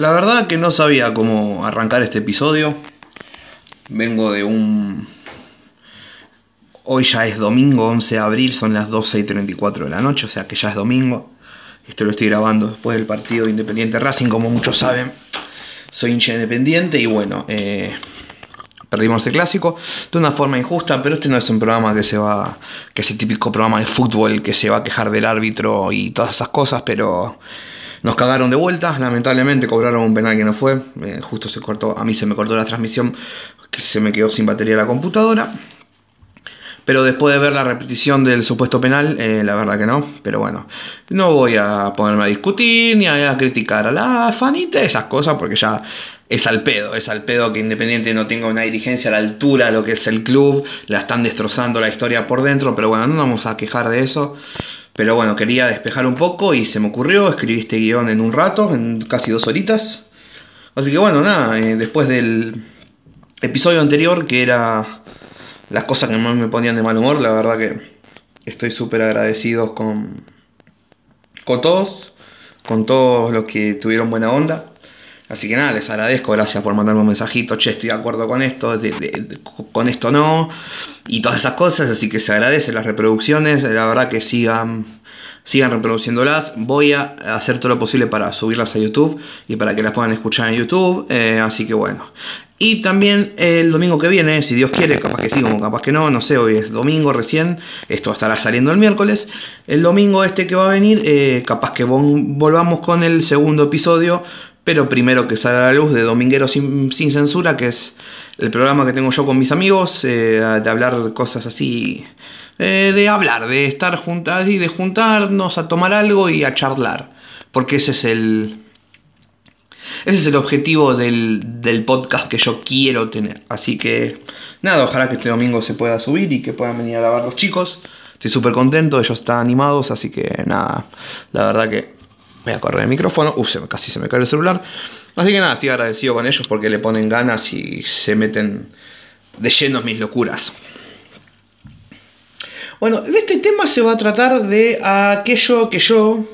La verdad que no sabía cómo arrancar este episodio. Vengo de un... Hoy ya es domingo 11 de abril, son las 12 y 34 de la noche, o sea que ya es domingo. Esto lo estoy grabando después del partido de Independiente Racing, como muchos saben. Soy hincha independiente y bueno, eh, perdimos el clásico de una forma injusta, pero este no es un programa que se va, que es el típico programa de fútbol que se va a quejar del árbitro y todas esas cosas, pero nos cagaron de vuelta, lamentablemente cobraron un penal que no fue. Eh, justo se cortó, a mí se me cortó la transmisión, que se me quedó sin batería la computadora. Pero después de ver la repetición del supuesto penal, eh, la verdad que no. Pero bueno, no voy a ponerme a discutir ni a, criticar a la fanita, esas cosas, porque ya es al pedo. Es al pedo que Independiente no tenga una dirigencia a la altura de lo que es el club. La están destrozando la historia por dentro. Pero bueno, no nos vamos a quejar de eso. Pero bueno, quería despejar un poco y se me ocurrió, escribí este guion en un rato, en casi dos horitas. Así que bueno, nada, eh, después del episodio anterior, que era las cosas que más me ponían de mal humor, la verdad que estoy súper agradecido con, con todos, con todos los que tuvieron buena onda. Así que nada, les agradezco, gracias por mandarme un mensajito, che, estoy de acuerdo con esto, con esto no, y todas esas cosas, así que se agradecen las reproducciones, la verdad que sigan, sigan reproduciéndolas, voy a hacer todo lo posible para subirlas a YouTube y para que las puedan escuchar en YouTube, eh, así que bueno. Y también el domingo que viene, si Dios quiere, capaz que sí, como capaz que no, no sé, hoy es domingo recién, esto estará saliendo el miércoles. El domingo este que va a venir, eh, capaz que volvamos con el segundo episodio pero primero que salga a la luz de Dominguero sin, Censura, que es el programa que tengo yo con mis amigos, eh, de hablar cosas así, eh, de hablar, de estar juntas y de juntarnos a tomar algo y a charlar, porque ese es el... Ese es el objetivo del, del podcast que yo quiero tener. Así que nada, ojalá que este domingo se pueda subir y que puedan venir a grabar los chicos. Estoy súper contento, ellos están animados, así que nada, la verdad que Voy a correr el micrófono. Uf, casi se me cae el celular. Así que nada, estoy agradecido con ellos porque le ponen ganas y se meten de lleno en mis locuras. Bueno, de este tema se va a tratar de aquello que yo,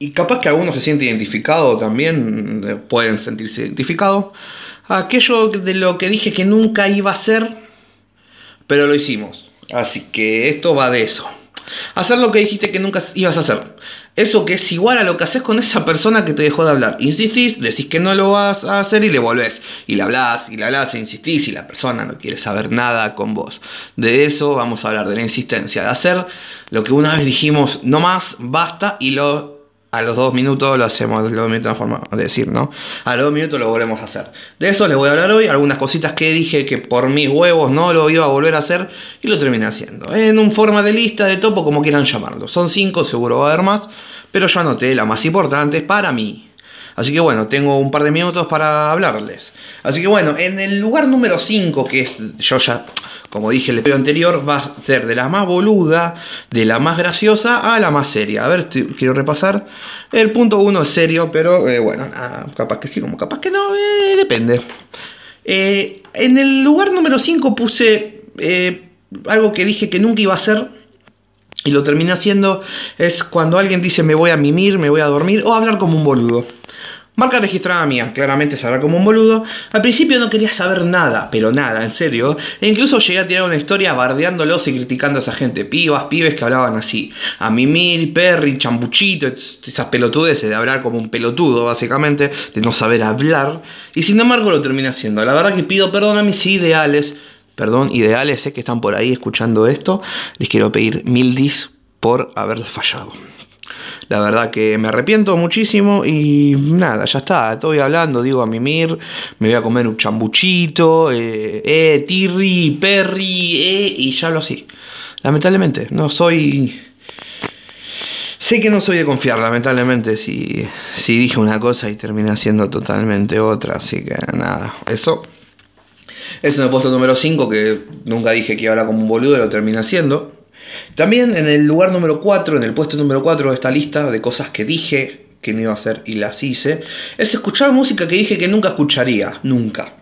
y capaz que algunos se sienten identificados también, eh, pueden sentirse identificados, aquello de lo que dije que nunca iba a hacer, pero lo hicimos. Así que esto va de eso. Hacer lo que dijiste que nunca ibas a hacer. Eso que es igual a lo que haces con esa persona que te dejó de hablar. Insistís, decís que no lo vas a hacer y le volvés. Y le hablas, y le hablas, e insistís, y la persona no quiere saber nada con vos. De eso vamos a hablar, de la insistencia, de hacer lo que una vez dijimos, no más, basta, y lo a los dos minutos lo hacemos, los dos minutos forma de decir, ¿no? A los dos minutos lo volvemos a hacer. De eso les voy a hablar hoy, algunas cositas que dije que por mis huevos no lo iba a volver a hacer y lo terminé haciendo. En un forma de lista, de topo, como quieran llamarlo. Son cinco, seguro va a haber más, pero yo anoté las más importantes para mí. Así que bueno, tengo un par de minutos para hablarles. Así que bueno, en el lugar número 5, que es, yo ya como dije el episodio anterior, va a ser de la más boluda, de la más graciosa a la más seria. A ver, quiero repasar. El punto uno es serio, pero eh, bueno, capaz que sí, como capaz que no, eh, depende. Eh, en el lugar número 5 puse algo que dije que nunca iba a hacer. Y lo terminé haciendo. Es cuando alguien dice me voy a mimir, me voy a dormir o hablar como un boludo. Marca registrada mía, claramente se como un boludo. Al principio no quería saber nada, pero nada, en serio. E incluso llegué a tirar una historia bardeándolos y criticando a esa gente. Pibas, pibes que hablaban así. A Mimir, Perry, Chambuchito, esas pelotudeces de hablar como un pelotudo, básicamente, de no saber hablar. Y sin embargo lo terminé haciendo. La verdad que pido perdón a mis ideales. Perdón, ideales, sé que están por ahí escuchando esto. Les quiero pedir mil dis por haber fallado. La verdad que me arrepiento muchísimo y nada, ya está, estoy hablando, digo a mimir, me voy a comer un chambuchito, eh, eh tirri, perri, eh, y ya lo así. Lamentablemente, no soy... Sé que no soy de confiar, lamentablemente, si, si dije una cosa y terminé haciendo totalmente otra, así que nada, eso... En el puesto número 5, que nunca dije que iba a hablar como un boludo, lo terminé haciendo. También en el lugar número 4, en el puesto número 4 de esta lista de cosas que dije que no iba a hacer y las hice, es escuchar música que dije que nunca escucharía, nunca.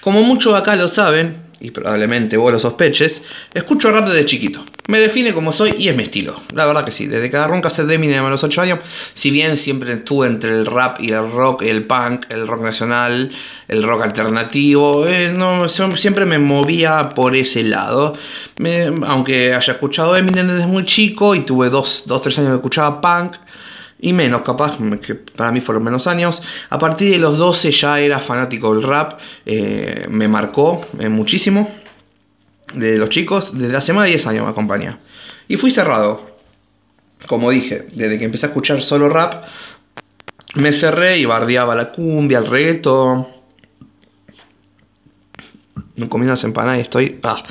Como muchos acá lo saben, y probablemente vos lo sospeches, escucho rap desde chiquito. Me define como soy y es mi estilo. La verdad que sí, desde que agarré un de Eminem a los 8 años, si bien siempre estuve entre el rap y el rock, el punk, el rock nacional, el rock alternativo, eh, no, siempre me movía por ese lado. aunque haya escuchado Eminem desde muy chico y tuve 2, 3 años que escuchaba punk, y menos, capaz, que para mí fueron menos años. A partir de los 12 ya era fanático del rap, eh, me marcó eh, muchísimo. De los chicos, desde hace más de 10 años me acompaña. Y fui cerrado, como dije, desde que empecé a escuchar solo rap, me cerré y bardeaba la cumbia, el reggaetón no comí unas empanadas y estoy. Ah.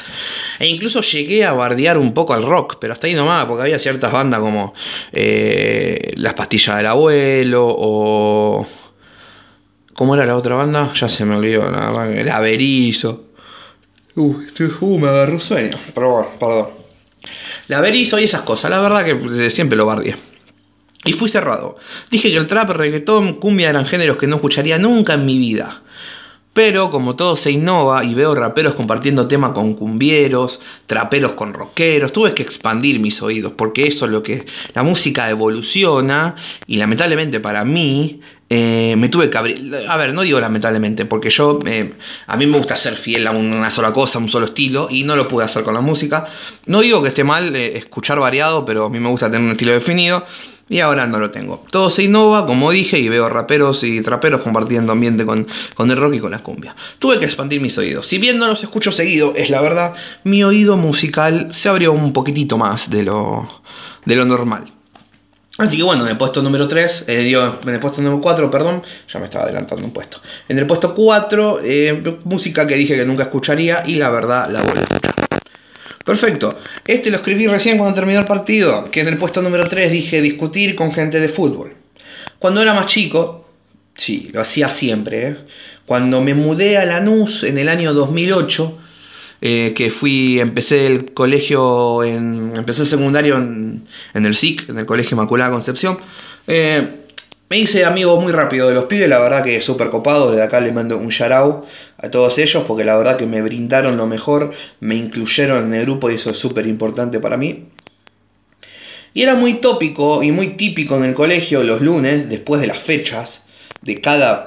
E incluso llegué a bardear un poco al rock, pero hasta ahí nomás, porque había ciertas bandas como eh, Las Pastillas del Abuelo o. ¿Cómo era la otra banda? Ya se me olvidó, el Averizo. Uh, uh, me agarró sueño. Pero perdón. La Averizo y esas cosas, la verdad que siempre lo bardeé. Y fui cerrado. Dije que el trap, reggaetón, cumbia eran géneros que no escucharía nunca en mi vida. Pero como todo se innova y veo raperos compartiendo tema con cumbieros, traperos con rockeros, tuve que expandir mis oídos porque eso es lo que la música evoluciona y lamentablemente para mí eh, me tuve que abrir. A ver, no digo lamentablemente, porque yo. Eh, a mí me gusta ser fiel a una sola cosa, a un solo estilo, y no lo pude hacer con la música. No digo que esté mal eh, escuchar variado, pero a mí me gusta tener un estilo definido y ahora no lo tengo. Todo se innova, como dije, y veo raperos y traperos compartiendo ambiente con, con el rock y con las cumbias. Tuve que expandir mis oídos. Si bien no los escucho seguido, es la verdad, mi oído musical se abrió un poquitito más de lo, de lo normal. Así que bueno, en el puesto número 3, eh, en el puesto número 4, perdón, ya me estaba adelantando un puesto. En el puesto 4, eh, música que dije que nunca escucharía y la verdad la vuelvo a escuchar. Perfecto. Este lo escribí recién cuando terminó el partido, que en el puesto número 3 dije discutir con gente de fútbol. Cuando era más chico, sí, lo hacía siempre, ¿eh? cuando me mudé a Lanús en el año 2008, eh, que fui, empecé el colegio, en, empecé el secundario en, el SIC, en el Colegio Inmaculada Concepción, eh, me hice amigo muy rápido de los pibes, la verdad que súper copado, desde acá le mando un shout a todos ellos porque la verdad que me brindaron lo mejor, me incluyeron en el grupo y eso es súper importante para mí. Y era muy tópico y muy típico en el colegio los lunes, después de las fechas, de cada,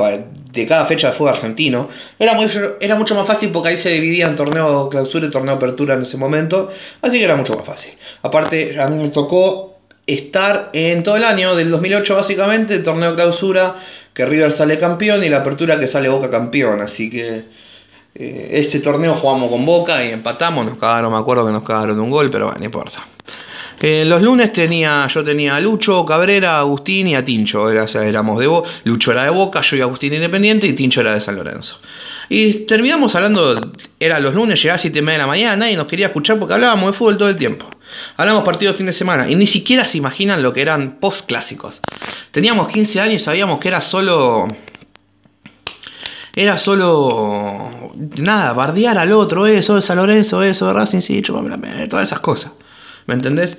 de cada fecha de fútbol argentino, era, muy, era mucho más fácil porque ahí se dividía en torneo clausura y torneo apertura en ese momento, así que era mucho más fácil. Aparte, a mí me tocó estar en todo el año, del 2008 básicamente, el torneo clausura, que River sale campeón y la apertura que sale Boca campeón. Así que este torneo jugamos con Boca y empatamos, nos cagaron, me acuerdo que nos cagaron un gol, pero bueno, no importa. Eh, los lunes tenía, yo tenía a Lucho, Cabrera, Agustín y a Tincho. Era, éramos de Boca. Lucho era de Boca, yo y Agustín Independiente y Tincho era de San Lorenzo. Y terminamos hablando, era los lunes, llegaba a 7 y media de la mañana y nos quería escuchar porque hablábamos de fútbol todo el tiempo. Hablamos partido fin de semana y ni siquiera se imaginan lo que eran post clásicos. Teníamos 15 años y sabíamos que era solo. Era solo. Nada, bardear al otro, eso, de San Lorenzo, eso, de Racing, sí, todas esas cosas. ¿Me entendés?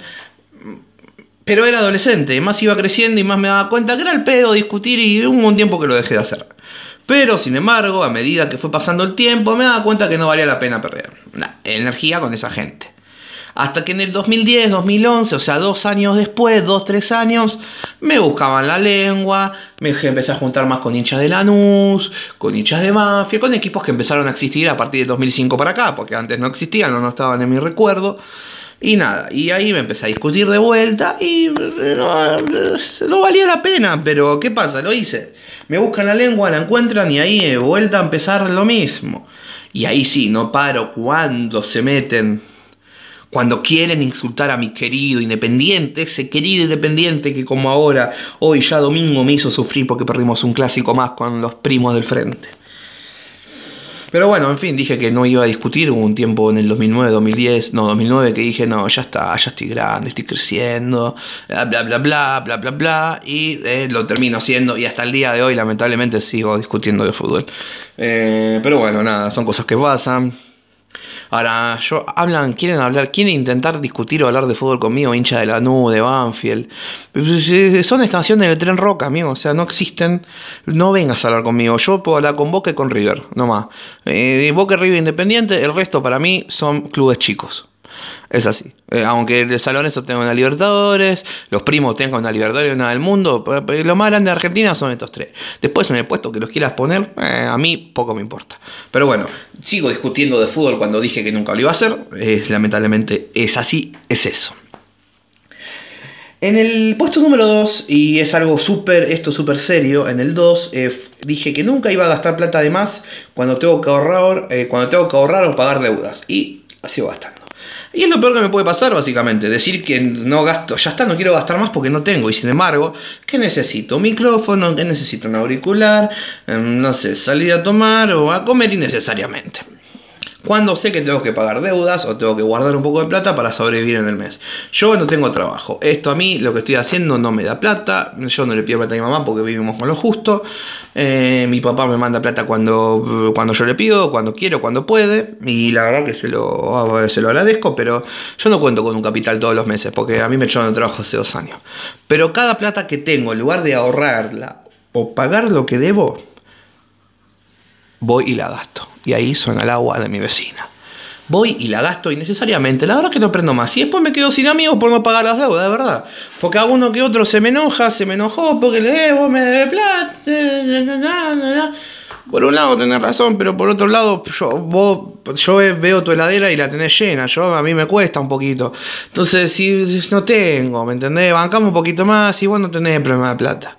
Pero era adolescente, más iba creciendo y más me daba cuenta que era el pedo discutir y hubo un tiempo que lo dejé de hacer. Pero, sin embargo, a medida que fue pasando el tiempo, me daba cuenta que no valía la pena perder la energía con esa gente. Hasta que en el 2010, 2011, o sea, dos años después, dos, tres años, me buscaban la lengua, me empecé a juntar más con hinchas de Lanús, con hinchas de Mafia, con equipos que empezaron a existir a partir del 2005 para acá, porque antes no existían o no estaban en mi recuerdo. Y nada, y ahí me empecé a discutir de vuelta y eh, no, valía la pena, pero ¿qué pasa? Lo hice. Me buscan la lengua, la encuentran y ahí he vuelta a empezar lo mismo. Y ahí sí, no paro cuando se meten, cuando quieren insultar a mi querido independiente, ese querido independiente que como ahora, hoy ya domingo me hizo sufrir porque perdimos un clásico más con los primos del frente. Pero bueno, en fin, dije que no iba a discutir. Hubo un tiempo en el 2009, 2010, no, 2009 que dije, no, ya está, ya estoy grande, estoy creciendo, bla, bla, bla, bla, bla, bla, bla. Y eh, lo termino haciendo y hasta el día de hoy lamentablemente sigo discutiendo de fútbol. Eh, pero bueno, nada, son cosas que pasan. Ahora, yo hablan, quieren hablar, quieren intentar discutir o hablar de fútbol conmigo, hincha de la nube, de Banfield. Son estaciones del tren roca, amigo. O sea, no existen. No vengas a hablar conmigo. Yo puedo hablar con Boca y con River, nomás. Eh, Boca River Independiente, el resto para mí son clubes chicos. Es así. Eh, aunque el Salón eso tenga una Libertadores, los primos tengan una Libertadores una del mundo, lo más grande de Argentina son estos tres. Después en el puesto que los quieras poner, eh, a mí poco me importa. Pero bueno, sigo discutiendo de fútbol cuando dije que nunca lo iba a hacer. lamentablemente es así, es eso. En el puesto número 2, y es algo súper, esto súper serio, en el 2 eh, dije que nunca iba a gastar plata de más cuando tengo que ahorrar, cuando tengo que ahorrar o pagar deudas. Y sido bastante. Y es lo peor que me puede pasar, básicamente. Decir que no gasto, ya está, no quiero gastar más porque no tengo. Y sin embargo, ¿qué necesito? Un micrófono, ¿qué necesito? Un auricular, em, no sé, salir a tomar o a comer innecesariamente cuando sé que tengo que pagar deudas o tengo que guardar un poco de plata para sobrevivir en el mes. Yo no tengo trabajo. Esto a mí, lo que estoy haciendo, no me da plata. Yo no le pido plata a mi mamá porque vivimos con lo justo. Eh, mi papá me manda plata cuando, cuando yo le pido, cuando quiero, cuando puede. Y la verdad que se lo, se lo agradezco, pero yo no cuento con un capital todos los meses porque a mí me echaron de trabajo hace dos años. Pero cada plata que tengo, en lugar de ahorrarla o pagar lo que debo, voy y la gasto. Y ahí suena el agua de mi vecina. Voy y la gasto innecesariamente. La verdad que no prendo más. Y después me quedo sin amigos por no pagar las deudas, de verdad. Porque a uno que otro se me enoja, se me enojó porque le debo, me debe plata. Por un lado tenés razón, pero por otro lado yo, vos, yo veo tu heladera y la tenés llena. Yo a mí me cuesta un poquito. Entonces, si no tengo, ¿me entendés? Bancamos un poquito más y vos no tenés problema de plata.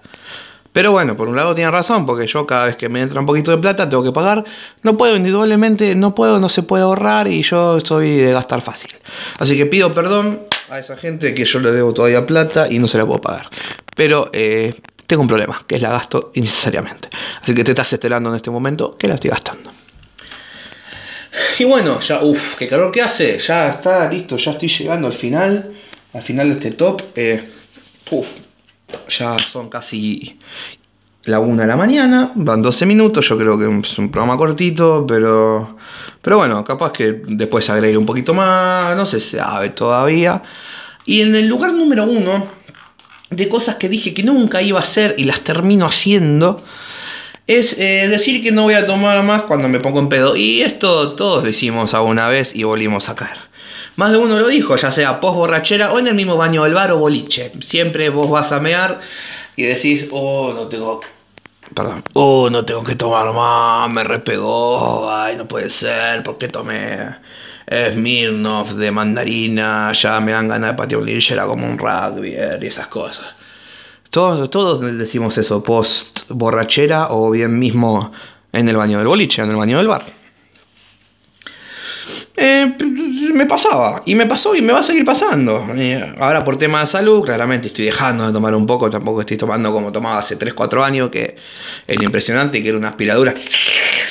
Pero bueno, por un lado tiene razón, porque yo cada vez que me entra un poquito de plata tengo que pagar. No puedo, indudablemente, no puedo, no se puede ahorrar y yo soy de gastar fácil. Así que pido perdón a esa gente que yo le debo todavía plata y no se la puedo pagar. Pero eh, tengo un problema, que es la gasto innecesariamente. Así que te estás estelando en este momento que la estoy gastando. Y bueno, ya, uff, qué calor que hace. Ya está listo, ya estoy llegando al final, al final de este top. Eh, ya son casi la una de la mañana, van 12 minutos, yo creo que es un programa cortito, pero, pero bueno, capaz que después agregue un poquito más, no se sabe todavía. Y en el lugar número uno, de cosas que dije que nunca iba a hacer y las termino haciendo, es eh, decir que no voy a tomar más cuando me pongo en pedo. Y esto todos lo hicimos alguna vez y volvimos a caer. Más de uno lo dijo, ya sea post borrachera o en el mismo baño del bar o boliche. Siempre vos vas a mear y decís, oh, no tengo. Perdón. Oh, no tengo que tomar más, me repegó. Ay, no puede ser, ¿por qué tomé Smirnoff de mandarina? Ya me dan ganas de patear un linchera como un rugby y esas cosas. Todos, todos decimos eso, post borrachera o bien mismo en el baño del boliche, en el baño del bar. Eh, me pasaba, y me pasó y me va a seguir pasando. Eh, ahora por tema de salud, claramente estoy dejando de tomar un poco, tampoco estoy tomando como tomaba hace 3-4 años, que era impresionante, que era una aspiradora.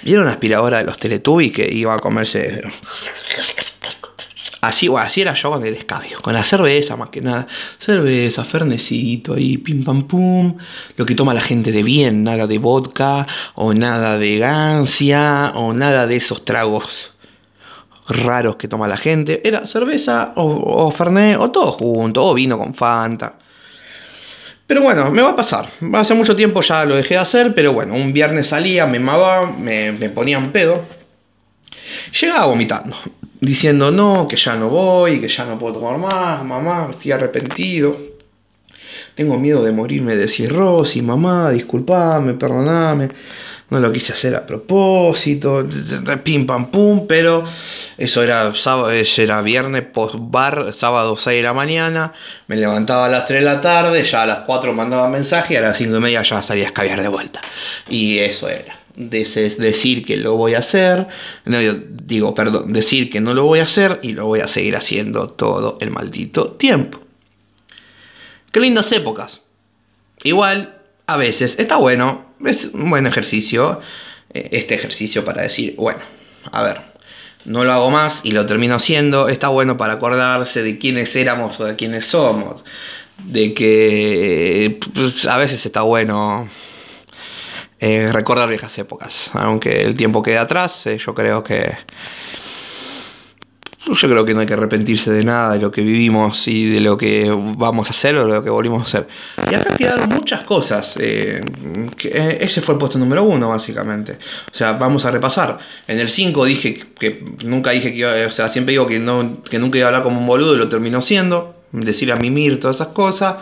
era una aspiradora de los Teletubbies que iba a comerse... Así, así era yo con el escabio, con la cerveza más que nada. Cerveza, fernecito ahí, pim pam pum. Lo que toma la gente de bien, nada de vodka, o nada de gancia, o nada de esos tragos raros que toma la gente. Era cerveza o, o Fernet o todo junto, o vino con Fanta. Pero bueno, me va a pasar. Hace mucho tiempo ya lo dejé de hacer, pero bueno, un viernes salía, me mamaba, me, me ponía un pedo. Llegaba vomitando, diciendo no, que ya no voy, que ya no puedo tomar más, mamá, estoy arrepentido. Tengo miedo de morirme de cirrosis, mamá, disculpame, perdoname no lo quise hacer a propósito, pim pam pum, pero eso era sábado, era viernes post bar, sábado 6 de la mañana, me levantaba a las 3 de la tarde, ya a las 4 mandaba mensaje a las 5 y media ya salía a escabiar de vuelta. Y eso era. decir que lo voy a hacer, no, digo, perdón, decir que no lo voy a hacer y lo voy a seguir haciendo todo el maldito tiempo. Qué lindas épocas. Igual, a veces está bueno es un buen ejercicio, eh, este ejercicio para decir, bueno, a ver, no lo hago más y lo termino haciendo, está bueno para acordarse de quiénes éramos o de quiénes somos, de que pues, a veces está bueno eh, recordar viejas épocas, aunque el tiempo quede atrás, eh, yo creo que yo creo que no hay que arrepentirse de nada de lo que vivimos y de lo que vamos a hacer o de lo que volvimos a hacer. Y acá quedaron muchas cosas. Eh, eh, ese fue el puesto número uno, básicamente. O sea, vamos a repasar. En el 5 dije que nunca dije que iba, o sea, siempre digo que, no, que nunca iba a hablar como un boludo y lo terminó siendo. Decir a mimir, todas esas cosas.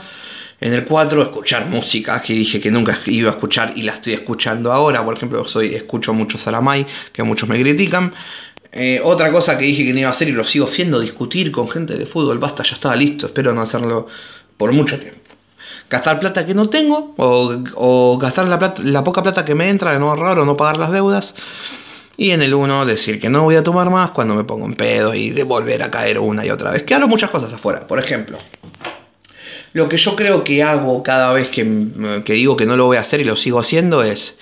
En el 4, escuchar música, que dije que nunca iba a escuchar y la estoy escuchando ahora. Por ejemplo, soy, escucho mucho Salamay, que muchos me critican. Eh, otra cosa que dije que no iba a hacer y lo sigo haciendo, discutir con gente de fútbol. Basta, ya estaba listo. Espero no hacerlo por mucho tiempo. Gastar plata que no tengo, o, gastar la, poca plata que me entra de no ahorrar o no pagar las deudas. Y en el 1 decir que no voy a tomar más cuando me pongo en pedo y de volver a caer una y otra vez. Quedaron muchas cosas afuera. Por ejemplo, lo que yo creo que hago cada vez que, que digo que no lo voy a hacer y lo sigo haciendo es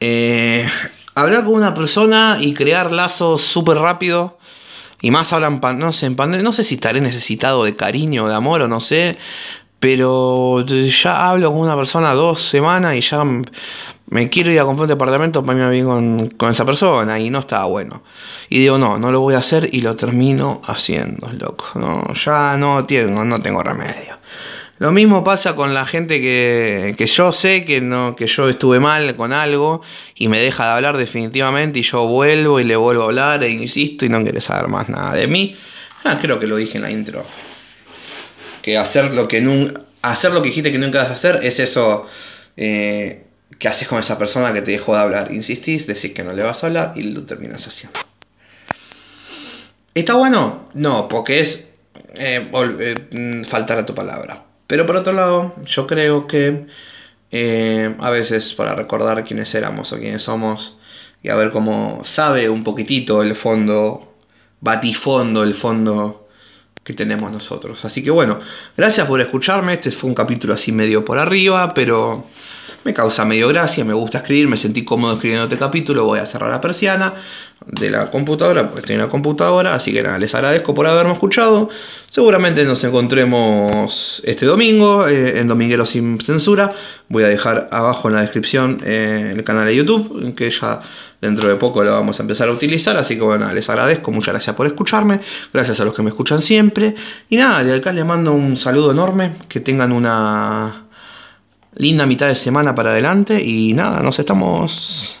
eh, hablar con una persona y crear lazos súper rápido. Y más en, no sé, en pandemia, no sé si estaré necesitado de cariño, de amor o no sé. Pero ya hablo con una persona dos semanas y ya me quiero ir a comprar un departamento para irme bien con, con, esa persona y no está bueno. Y digo, no, no lo voy a hacer y lo termino haciendo, loco. No, ya no tengo, no tengo remedio. Lo mismo pasa con la gente que, que, yo sé que no que yo estuve mal con algo y me deja de hablar definitivamente y yo vuelvo y le vuelvo a hablar e insisto y no quiere saber más nada de mí. Ah, creo que lo dije en la intro. Que hacer lo que nunca hacer lo que dijiste que nunca vas a hacer es eso eh, que haces con esa persona que te dejó de hablar. Insistís, decís que no le vas a hablar y lo terminas haciendo. ¿Está bueno? No, porque es eh, eh, mm, faltar a tu palabra. Pero por otro lado, yo creo que eh, a veces para recordar quiénes éramos o quiénes somos y a ver cómo sabe un poquitito el fondo, batifondo, el fondo que tenemos nosotros. Así que bueno, gracias por escucharme. Este fue un capítulo así medio por arriba, pero me causa medio gracia, me gusta escribir, me sentí cómodo escribiendo este capítulo, voy a cerrar la persiana de la computadora, porque estoy en la computadora, así que nada, les agradezco por haberme escuchado. Seguramente nos encontremos este domingo eh, en Dominguero sin censura. Voy a dejar abajo en la descripción eh, el canal de YouTube, que ya dentro de poco lo vamos a empezar a utilizar, así que bueno, les agradezco, muchas gracias por escucharme, gracias a los que me escuchan siempre. Y nada, de acá les mando un saludo enorme, que tengan una linda mitad de semana para adelante y nada, nos estamos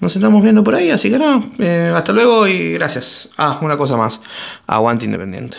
nos estamos viendo por ahí, así que nada, eh, hasta luego y gracias. Ah, una cosa más, aguante independiente.